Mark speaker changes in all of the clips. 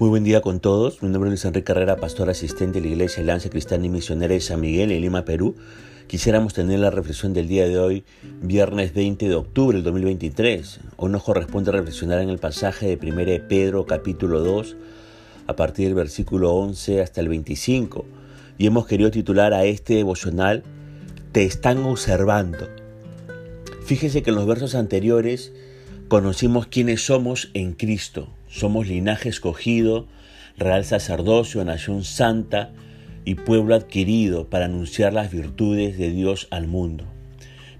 Speaker 1: Muy buen día con todos. Mi nombre es Luis Enrique Carrera, pastor asistente de la Iglesia Alianza Cristiana y Misionera de San Miguel en Lima, Perú. Quisiéramos tener la reflexión del día de hoy, viernes 20 de octubre del 2023. Hoy nos corresponde reflexionar en el pasaje de 1 Pedro capítulo 2, a partir del versículo 11 hasta el 25. Y hemos querido titular a este devocional, Te están observando. Fíjese que en los versos anteriores conocimos quiénes somos en Cristo somos linaje escogido, real sacerdocio, nación santa y pueblo adquirido para anunciar las virtudes de Dios al mundo.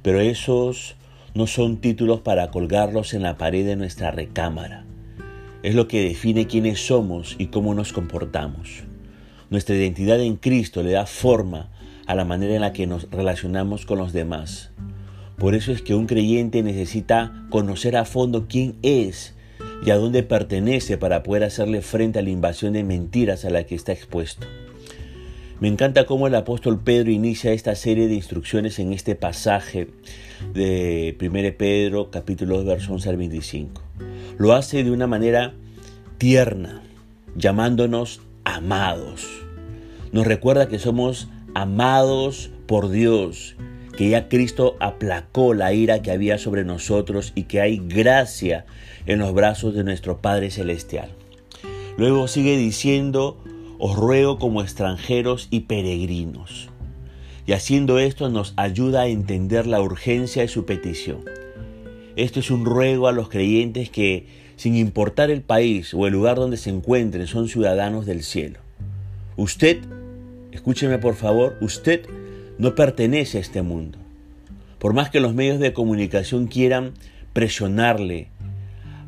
Speaker 1: Pero esos no son títulos para colgarlos en la pared de nuestra recámara. Es lo que define quiénes somos y cómo nos comportamos. Nuestra identidad en Cristo le da forma a la manera en la que nos relacionamos con los demás. Por eso es que un creyente necesita conocer a fondo quién es y a dónde pertenece para poder hacerle frente a la invasión de mentiras a la que está expuesto. Me encanta cómo el apóstol Pedro inicia esta serie de instrucciones en este pasaje de 1 Pedro capítulo 2 verso 11 al 25. Lo hace de una manera tierna, llamándonos amados. Nos recuerda que somos amados por Dios, que ya Cristo aplacó la ira que había sobre nosotros y que hay gracia en los brazos de nuestro Padre Celestial. Luego sigue diciendo, os ruego como extranjeros y peregrinos. Y haciendo esto nos ayuda a entender la urgencia de su petición. Esto es un ruego a los creyentes que, sin importar el país o el lugar donde se encuentren, son ciudadanos del cielo. Usted, escúcheme por favor, usted no pertenece a este mundo. Por más que los medios de comunicación quieran presionarle,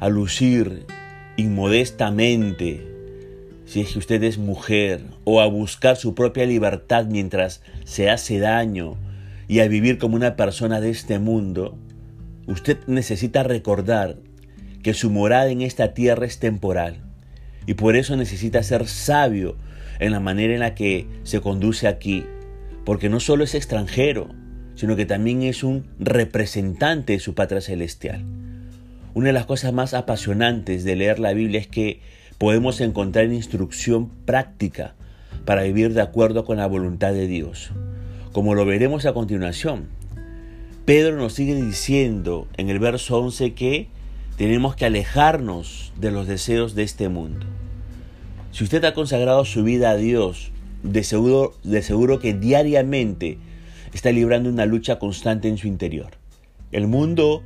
Speaker 1: a lucir inmodestamente, si es que usted es mujer, o a buscar su propia libertad mientras se hace daño y a vivir como una persona de este mundo, usted necesita recordar que su morada en esta tierra es temporal y por eso necesita ser sabio en la manera en la que se conduce aquí, porque no solo es extranjero, sino que también es un representante de su patria celestial. Una de las cosas más apasionantes de leer la Biblia es que podemos encontrar instrucción práctica para vivir de acuerdo con la voluntad de Dios, como lo veremos a continuación. Pedro nos sigue diciendo en el verso 11 que tenemos que alejarnos de los deseos de este mundo. Si usted ha consagrado su vida a Dios, de seguro, de seguro que diariamente está librando una lucha constante en su interior. El mundo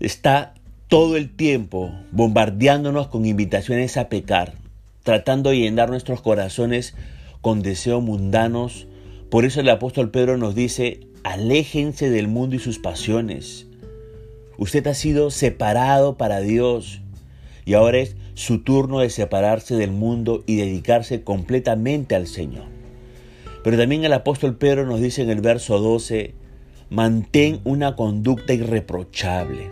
Speaker 1: está todo el tiempo bombardeándonos con invitaciones a pecar, tratando de llenar nuestros corazones con deseos mundanos. Por eso el apóstol Pedro nos dice, aléjense del mundo y sus pasiones. Usted ha sido separado para Dios y ahora es su turno de separarse del mundo y dedicarse completamente al Señor. Pero también el apóstol Pedro nos dice en el verso 12, mantén una conducta irreprochable.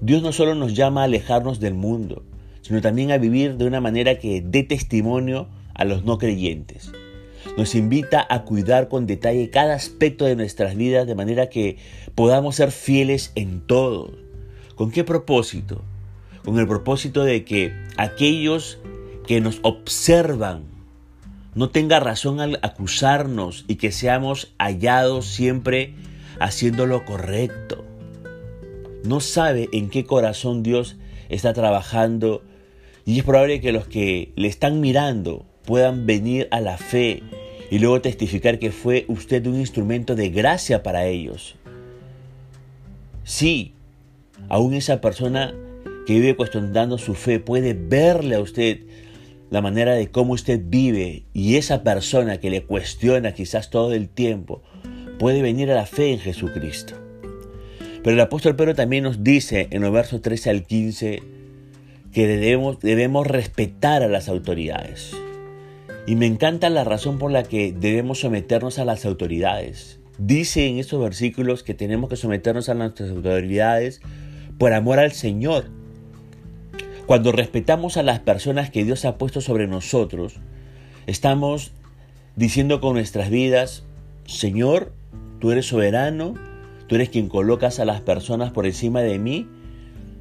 Speaker 1: Dios no solo nos llama a alejarnos del mundo, sino también a vivir de una manera que dé testimonio a los no creyentes. Nos invita a cuidar con detalle cada aspecto de nuestras vidas de manera que podamos ser fieles en todo. ¿Con qué propósito? Con el propósito de que aquellos que nos observan no tengan razón al acusarnos y que seamos hallados siempre haciendo lo correcto no sabe en qué corazón Dios está trabajando y es probable que los que le están mirando puedan venir a la fe y luego testificar que fue usted un instrumento de gracia para ellos. Sí, aún esa persona que vive cuestionando su fe puede verle a usted la manera de cómo usted vive y esa persona que le cuestiona quizás todo el tiempo puede venir a la fe en Jesucristo. Pero el apóstol Pedro también nos dice en los versos 13 al 15 que debemos, debemos respetar a las autoridades. Y me encanta la razón por la que debemos someternos a las autoridades. Dice en estos versículos que tenemos que someternos a nuestras autoridades por amor al Señor. Cuando respetamos a las personas que Dios ha puesto sobre nosotros, estamos diciendo con nuestras vidas, Señor, tú eres soberano, Tú eres quien colocas a las personas por encima de mí,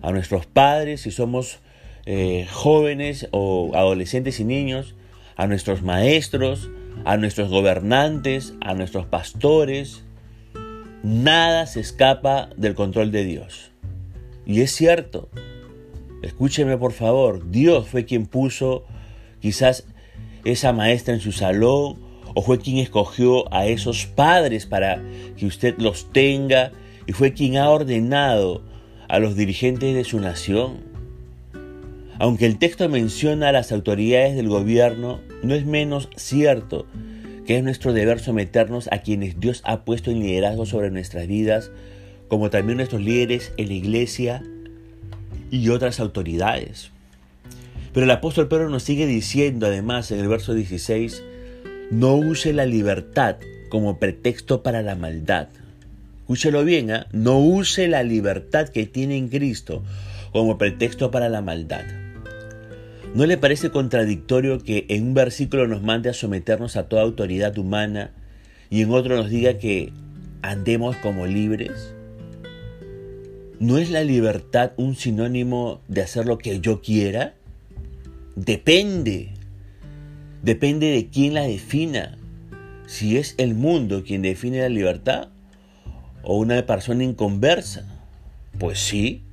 Speaker 1: a nuestros padres, si somos eh, jóvenes o adolescentes y niños, a nuestros maestros, a nuestros gobernantes, a nuestros pastores. Nada se escapa del control de Dios. Y es cierto, escúcheme por favor, Dios fue quien puso quizás esa maestra en su salón o fue quien escogió a esos padres para que usted los tenga y fue quien ha ordenado a los dirigentes de su nación. Aunque el texto menciona a las autoridades del gobierno, no es menos cierto que es nuestro deber someternos a quienes Dios ha puesto en liderazgo sobre nuestras vidas, como también nuestros líderes en la iglesia y otras autoridades. Pero el apóstol Pedro nos sigue diciendo además en el verso 16, no use la libertad como pretexto para la maldad. Escúchelo bien, ¿eh? no use la libertad que tiene en Cristo como pretexto para la maldad. ¿No le parece contradictorio que en un versículo nos mande a someternos a toda autoridad humana y en otro nos diga que andemos como libres? ¿No es la libertad un sinónimo de hacer lo que yo quiera? Depende. Depende de quién la defina. Si es el mundo quien define la libertad o una persona inconversa. Pues sí.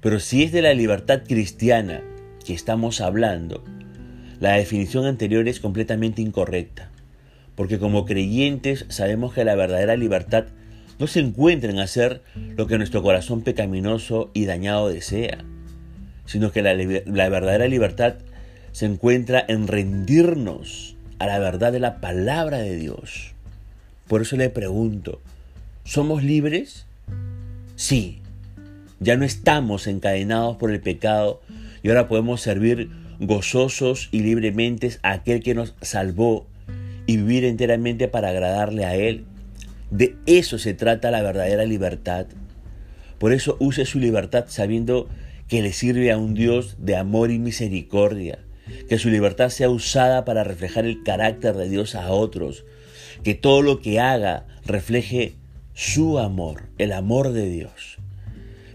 Speaker 1: Pero si es de la libertad cristiana que estamos hablando, la definición anterior es completamente incorrecta. Porque como creyentes sabemos que la verdadera libertad no se encuentra en hacer lo que nuestro corazón pecaminoso y dañado desea sino que la, verdadera libertad se encuentra en rendirnos a la verdad de la palabra de Dios. Por eso le pregunto, ¿somos libres? Sí, ya no estamos encadenados por el pecado y ahora podemos servir gozosos y libremente a aquel que nos salvó y vivir enteramente para agradarle a Él. De eso se trata la verdadera libertad. Por eso use su libertad sabiendo que le sirve a un Dios de amor y misericordia, que su libertad sea usada para reflejar el carácter de Dios a otros, que todo lo que haga refleje su amor, el amor de Dios.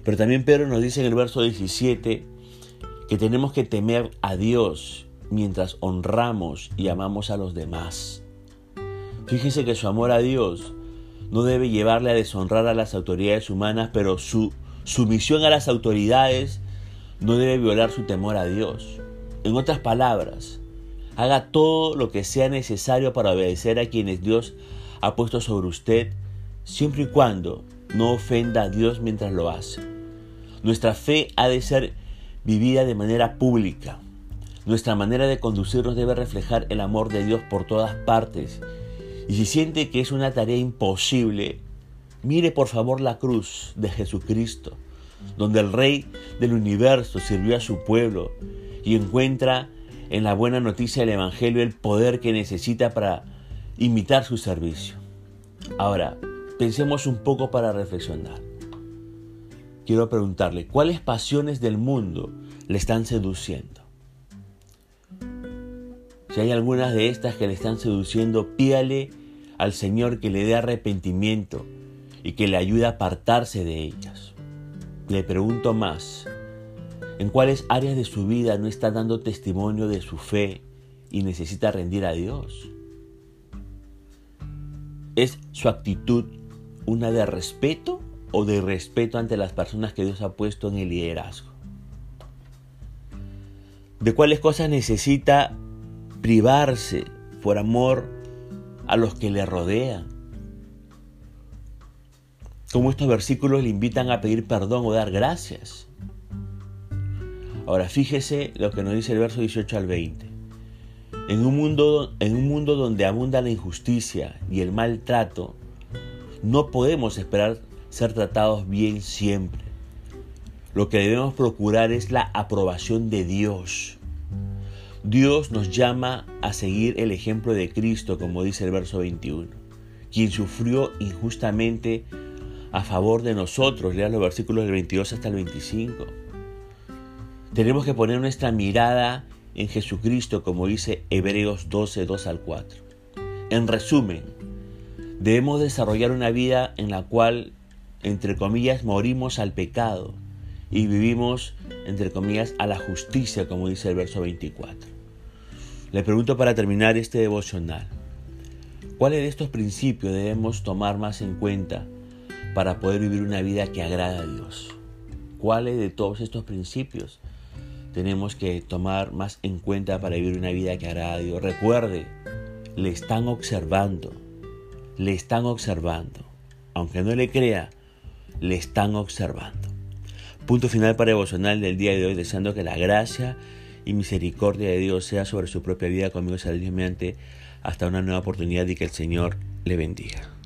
Speaker 1: Pero también Pedro nos dice en el verso 17 que tenemos que temer a Dios mientras honramos y amamos a los demás. Fíjese que su amor a Dios no debe llevarle a deshonrar a las autoridades humanas, pero su sumisión a las autoridades no debe violar su temor a Dios. En otras palabras, haga todo lo que sea necesario para obedecer a quienes Dios ha puesto sobre usted, siempre y cuando no ofenda a Dios mientras lo hace. Nuestra fe ha de ser vivida de manera pública. Nuestra manera de conducirnos debe reflejar el amor de Dios por todas partes. Y si siente que es una tarea imposible, mire por favor la cruz de Jesucristo donde el Rey del universo sirvió a su pueblo y encuentra en la buena noticia del Evangelio el poder que necesita para imitar su servicio. Ahora, pensemos un poco para reflexionar. Quiero preguntarle, ¿cuáles pasiones del mundo le están seduciendo? Si hay algunas de estas que le están seduciendo, pídale al Señor que le dé arrepentimiento y que le ayude a apartarse de ellas. Le pregunto más, ¿en cuáles áreas de su vida no está dando testimonio de su fe y necesita rendir a Dios? ¿Es su actitud una de respeto o de respeto ante las personas que Dios ha puesto en el liderazgo? ¿De cuáles cosas necesita privarse por amor a los que le rodean? Como estos versículos le invitan a pedir perdón o dar gracias. Ahora fíjese lo que nos dice el verso 18 al 20. En un mundo, en un mundo donde abunda la injusticia y el maltrato, no podemos esperar ser tratados bien siempre. Lo que debemos procurar es la aprobación de Dios. Dios nos llama a seguir el ejemplo de Cristo, como dice el verso 21, quien sufrió injustamente a favor de nosotros. Lean los versículos del 22 hasta el 25. Tenemos que poner nuestra mirada en Jesucristo, como dice Hebreos 12, 2 al 4. En resumen, debemos desarrollar una vida en la cual, entre comillas, morimos al pecado y vivimos, entre comillas, a la justicia, como dice el verso 24. Le pregunto para terminar este devocional, ¿cuáles de estos principios debemos tomar más en cuenta para poder vivir una vida que agrada a Dios? ¿Cuáles de todos estos principios tenemos que tomar más en cuenta para vivir una vida que agrada a Dios? Recuerde, le están observando, le están observando. Aunque no le crea, le están observando. Punto final para devocional del día de hoy, deseando que la gracia y misericordia de Dios sea sobre su propia vida conmigo saludamente hasta una nueva oportunidad y que el Señor le bendiga.